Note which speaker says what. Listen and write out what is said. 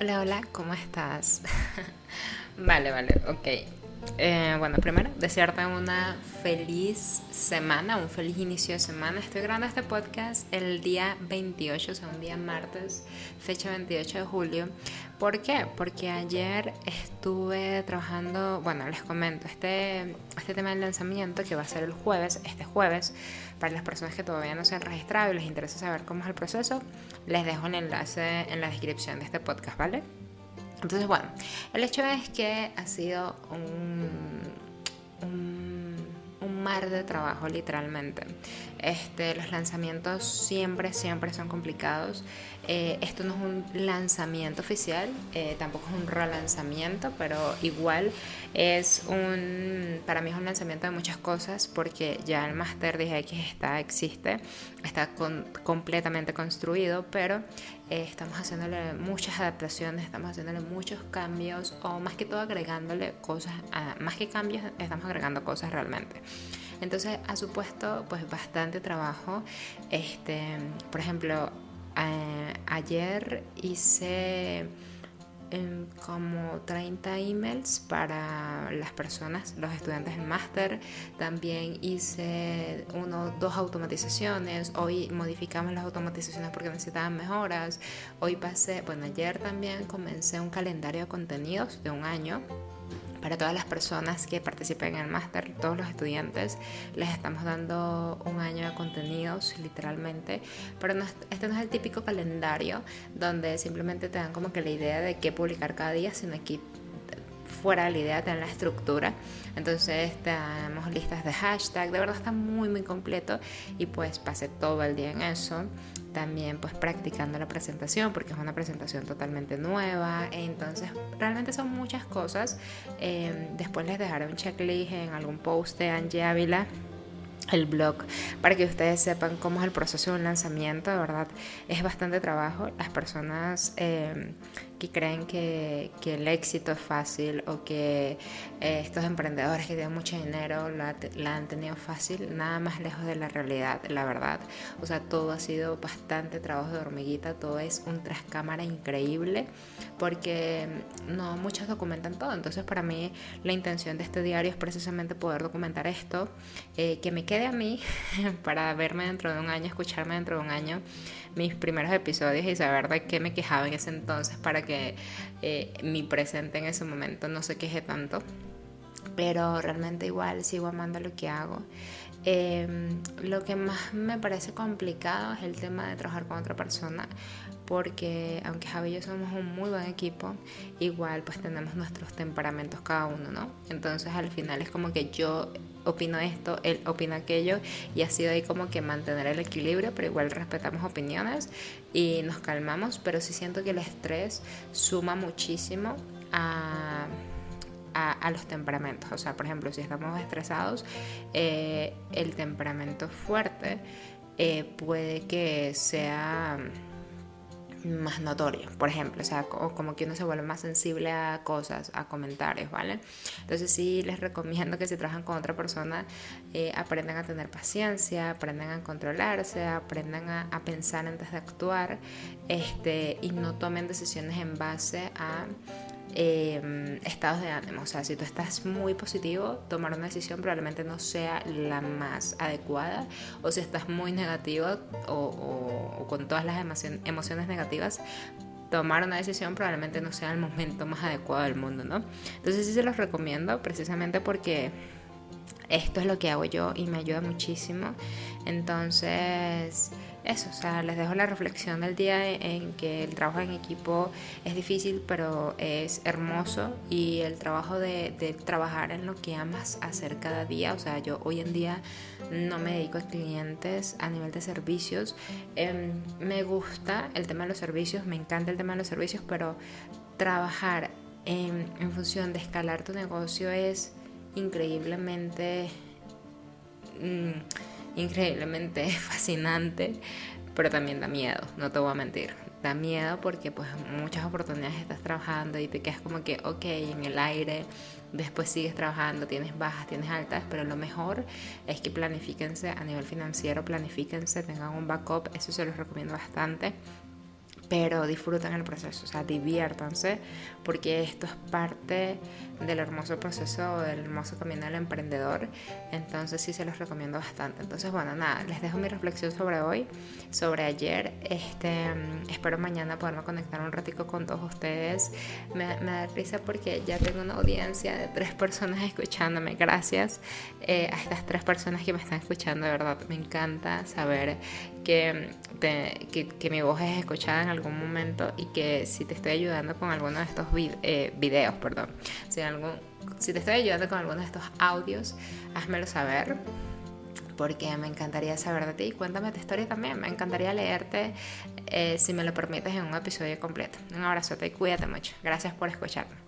Speaker 1: Hola, hola, ¿cómo estás? vale, vale, ok. Eh, bueno, primero, desearte una feliz semana, un feliz inicio de semana. Estoy grabando este podcast el día 28, o sea, un día martes, fecha 28 de julio. ¿Por qué? Porque ayer estuve trabajando, bueno, les comento, este, este tema del lanzamiento que va a ser el jueves, este jueves, para las personas que todavía no se han registrado y les interesa saber cómo es el proceso, les dejo un enlace en la descripción de este podcast, ¿vale? Entonces, bueno, el hecho es que ha sido un, mar de trabajo, literalmente. Este, los lanzamientos siempre, siempre son complicados. Eh, esto no es un lanzamiento oficial, eh, tampoco es un relanzamiento, pero igual es un, para mí es un lanzamiento de muchas cosas porque ya el Master X está, existe, está completamente construido, pero eh, estamos haciéndole muchas adaptaciones, estamos haciéndole muchos cambios o más que todo agregándole cosas, más que cambios, estamos agregando cosas realmente. Entonces ha supuesto pues bastante trabajo. Este, por ejemplo, eh, ayer hice como 30 emails para las personas, los estudiantes del máster. También hice uno, dos automatizaciones. Hoy modificamos las automatizaciones porque necesitaban mejoras. Hoy pasé, bueno, ayer también comencé un calendario de contenidos de un año para todas las personas que participen en el máster, todos los estudiantes, les estamos dando un año de contenidos, literalmente. Pero este no es el típico calendario donde simplemente te dan como que la idea de qué publicar cada día, sino aquí fuera de la idea te dan la estructura. Entonces tenemos listas de hashtag, de verdad está muy muy completo y pues pasé todo el día en eso también pues practicando la presentación porque es una presentación totalmente nueva entonces realmente son muchas cosas em, después les dejaré un checklist en algún post de Angie Ávila el blog para que ustedes sepan cómo es el proceso de un lanzamiento. De verdad, es bastante trabajo. Las personas em, que creen que, que, el éxito es fácil o que eh, estos emprendedores que tienen mucho dinero la, la, han tenido fácil, nada más lejos de la realidad, la verdad. O sea, todo ha sido bastante trabajo de hormiguita, todo es un trascámara increíble porque no muchos documentan todo. Entonces, para mí, la intención de este diario es precisamente poder documentar esto, eh, que me quede a mí para verme dentro de un año, escucharme dentro de un año mis primeros episodios y saber de qué me quejaba en ese entonces para que eh, mi presente en ese momento no se queje tanto. Pero realmente igual sigo amando lo que hago. Em, lo que más me parece complicado es el tema de trabajar con otra persona, porque aunque Javi y yo somos un muy buen equipo, igual pues tenemos nuestros temperamentos cada uno, ¿no? Entonces al final es como que yo opino esto, él opina aquello y ha sido ahí como que mantener el equilibrio, pero igual respetamos opiniones y nos calmamos, pero sí siento que el estrés suma muchísimo a, a, los temperamentos. O sea, por ejemplo, si estamos estresados, eh, el temperamento fuerte eh, puede que sea más notorio, por ejemplo, o sea, como que uno se vuelve más sensible a cosas, a comentarios, ¿vale? Entonces sí les recomiendo que si trabajan con otra persona, eh, aprendan a tener paciencia, aprendan a controlarse, aprendan a, a, pensar antes de actuar, este, y no tomen decisiones en base a eh, estados de ánimo. O sea, si tú estás muy positivo, tomar una decisión probablemente no sea la más adecuada. O si estás muy negativo o, con todas las emociones negativas, tomar una decisión probablemente no sea el momento más adecuado del mundo, ¿no? Entonces sí se los recomiendo precisamente porque esto es lo que hago yo y me ayuda muchísimo. Entonces eso, o sea, les dejo la reflexión del día en que el trabajo en equipo es difícil, pero es hermoso y el trabajo de, trabajar en lo que amas hacer cada día, o sea, yo hoy en día no me dedico a clientes a nivel de servicios, em, me gusta el tema de los servicios, me encanta el tema de los servicios, pero trabajar en, en función de escalar tu negocio es increíblemente... Mm, increíblemente fascinante, pero también da miedo, no te voy a mentir. Da miedo porque pues muchas oportunidades estás trabajando y te quedas como que, ok, en el aire, después sigues trabajando, tienes bajas, tienes altas, pero lo mejor es que planifíquense a nivel financiero, planifíquense, tengan un backup, eso se los recomiendo bastante pero disfruten el proceso, o sea, diviértanse, porque esto es parte del hermoso proceso, del hermoso camino del emprendedor, entonces sí se los recomiendo bastante. Entonces, bueno, nada, les dejo mi reflexión sobre hoy, sobre ayer, este, espero mañana poderme conectar un ratico con todos ustedes, me, da risa porque ya tengo una audiencia de tres personas escuchándome, gracias eh, a estas tres personas que me están escuchando, de verdad, me encanta saber que, que, mi voz es escuchada en algún momento y que si te estoy ayudando con alguno de estos eh, videos, perdón, si, algún, si te estoy ayudando con alguno de estos audios, házmelo saber porque me encantaría saber de ti. Cuéntame tu historia también. Me encantaría leerte, eh, si me lo permites, en un episodio completo. Un abrazote y cuídate mucho. Gracias por escucharme.